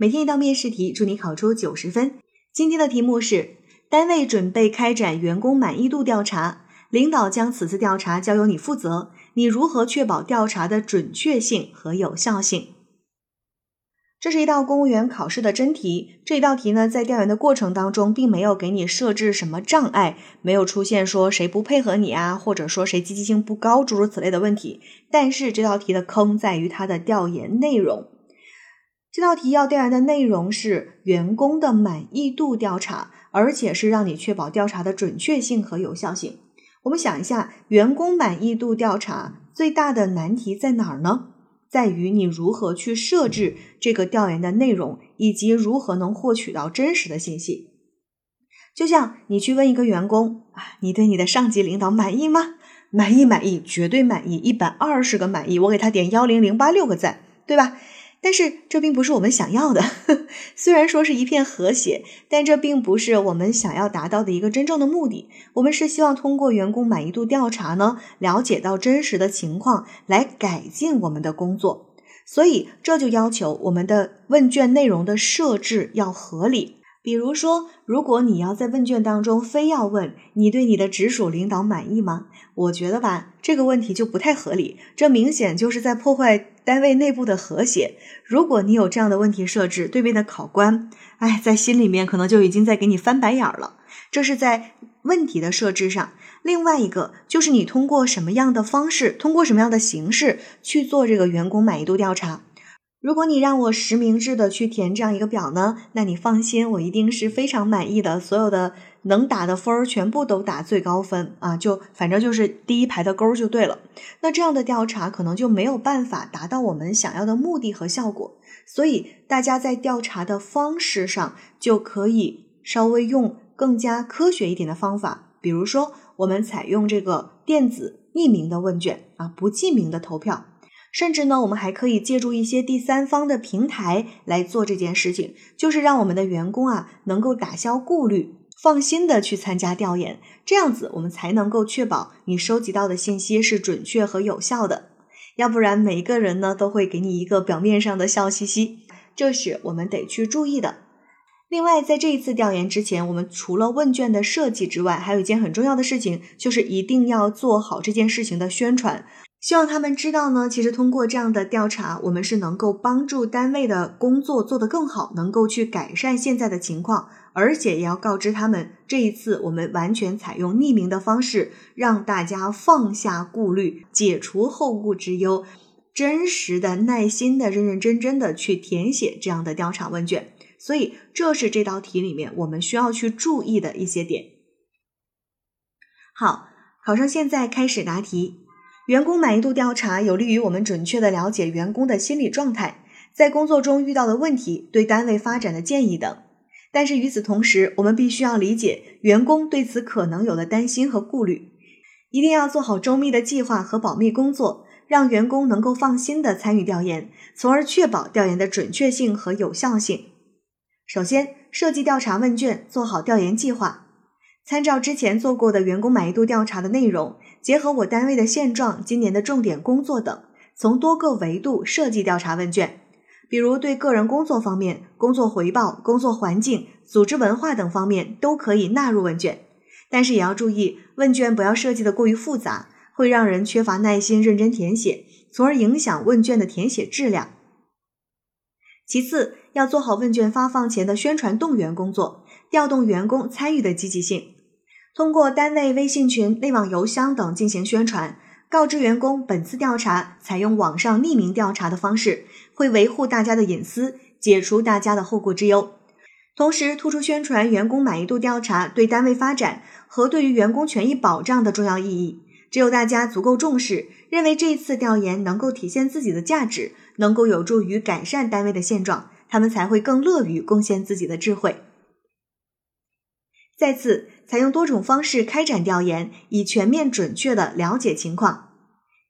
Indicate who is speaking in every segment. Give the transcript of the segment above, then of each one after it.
Speaker 1: 每天一道面试题，祝你考出九十分。今天的题目是：单位准备开展员工满意度调查，领导将此次调查交由你负责，你如何确保调查的准确性和有效性？这是一道公务员考试的真题。这一道题呢，在调研的过程当中，并没有给你设置什么障碍，没有出现说谁不配合你啊，或者说谁积极性不高，诸如此类的问题。但是这道题的坑在于它的调研内容。这道题要调研的内容是员工的满意度调查，而且是让你确保调查的准确性和有效性。我们想一下，员工满意度调查最大的难题在哪儿呢？在于你如何去设置这个调研的内容，以及如何能获取到真实的信息。就像你去问一个员工啊，你对你的上级领导满意吗？满意，满意，绝对满意，一百二十个满意，我给他点幺零零八六个赞，对吧？但是这并不是我们想要的。虽然说是一片和谐，但这并不是我们想要达到的一个真正的目的。我们是希望通过员工满意度调查呢，了解到真实的情况，来改进我们的工作。所以这就要求我们的问卷内容的设置要合理。比如说，如果你要在问卷当中非要问你对你的直属领导满意吗？我觉得吧，这个问题就不太合理，这明显就是在破坏单位内部的和谐。如果你有这样的问题设置，对面的考官，哎，在心里面可能就已经在给你翻白眼了。这是在问题的设置上。另外一个就是你通过什么样的方式，通过什么样的形式去做这个员工满意度调查。如果你让我实名制的去填这样一个表呢，那你放心，我一定是非常满意的，所有的能打的分儿全部都打最高分啊，就反正就是第一排的勾就对了。那这样的调查可能就没有办法达到我们想要的目的和效果，所以大家在调查的方式上就可以稍微用更加科学一点的方法，比如说我们采用这个电子匿名的问卷啊，不记名的投票。甚至呢，我们还可以借助一些第三方的平台来做这件事情，就是让我们的员工啊能够打消顾虑，放心的去参加调研，这样子我们才能够确保你收集到的信息是准确和有效的。要不然每一个人呢都会给你一个表面上的笑嘻嘻，这是我们得去注意的。另外，在这一次调研之前，我们除了问卷的设计之外，还有一件很重要的事情，就是一定要做好这件事情的宣传。希望他们知道呢，其实通过这样的调查，我们是能够帮助单位的工作做得更好，能够去改善现在的情况，而且也要告知他们，这一次我们完全采用匿名的方式，让大家放下顾虑，解除后顾之忧，真实的、耐心的、认认真真的去填写这样的调查问卷。所以，这是这道题里面我们需要去注意的一些点。好，考生现在开始答题。员工满意度调查有利于我们准确的了解员工的心理状态，在工作中遇到的问题、对单位发展的建议等。但是与此同时，我们必须要理解员工对此可能有的担心和顾虑，一定要做好周密的计划和保密工作，让员工能够放心的参与调研，从而确保调研的准确性和有效性。首先，设计调查问卷，做好调研计划。参照之前做过的员工满意度调查的内容，结合我单位的现状、今年的重点工作等，从多个维度设计调查问卷。比如对个人工作方面、工作回报、工作环境、组织文化等方面都可以纳入问卷。但是也要注意，问卷不要设计的过于复杂，会让人缺乏耐心认真填写，从而影响问卷的填写质量。其次，要做好问卷发放前的宣传动员工作，调动员工参与的积极性。通过单位微信群、内网邮箱等进行宣传，告知员工本次调查采用网上匿名调查的方式，会维护大家的隐私，解除大家的后顾之忧。同时，突出宣传员工满意度调查对单位发展和对于员工权益保障的重要意义。只有大家足够重视，认为这次调研能够体现自己的价值，能够有助于改善单位的现状，他们才会更乐于贡献自己的智慧。再次。采用多种方式开展调研，以全面准确的了解情况。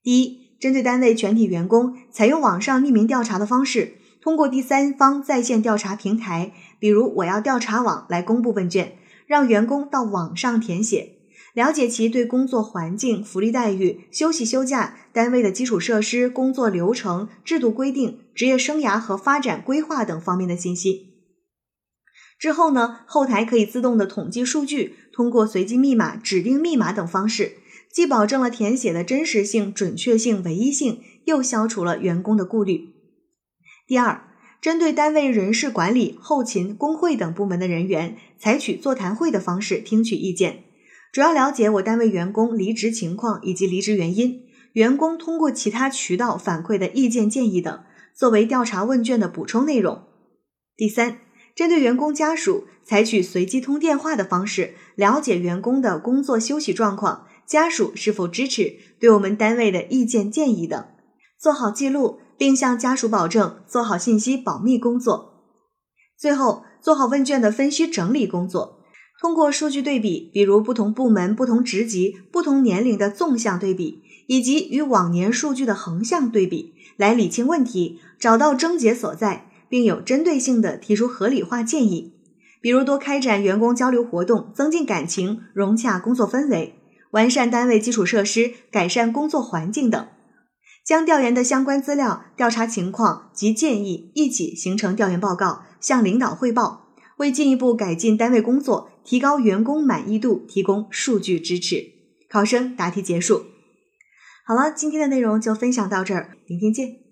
Speaker 1: 第一，针对单位全体员工，采用网上匿名调查的方式，通过第三方在线调查平台，比如我要调查网来公布问卷，让员工到网上填写，了解其对工作环境、福利待遇、休息休假、单位的基础设施、工作流程、制度规定、职业生涯和发展规划等方面的信息。之后呢，后台可以自动的统计数据，通过随机密码、指定密码等方式，既保证了填写的真实性、准确性、唯一性，又消除了员工的顾虑。第二，针对单位人事管理、后勤、工会等部门的人员，采取座谈会的方式听取意见，主要了解我单位员工离职情况以及离职原因，员工通过其他渠道反馈的意见建议等，作为调查问卷的补充内容。第三。针对员工家属，采取随机通电话的方式，了解员工的工作休息状况，家属是否支持，对我们单位的意见建议等，做好记录，并向家属保证做好信息保密工作。最后，做好问卷的分析整理工作，通过数据对比，比如不同部门、不同职级、不同年龄的纵向对比，以及与往年数据的横向对比，来理清问题，找到症结所在。并有针对性地提出合理化建议，比如多开展员工交流活动，增进感情，融洽工作氛围，完善单位基础设施，改善工作环境等。将调研的相关资料、调查情况及建议一起形成调研报告，向领导汇报，为进一步改进单位工作、提高员工满意度提供数据支持。考生答题结束。好了，今天的内容就分享到这儿，明天见。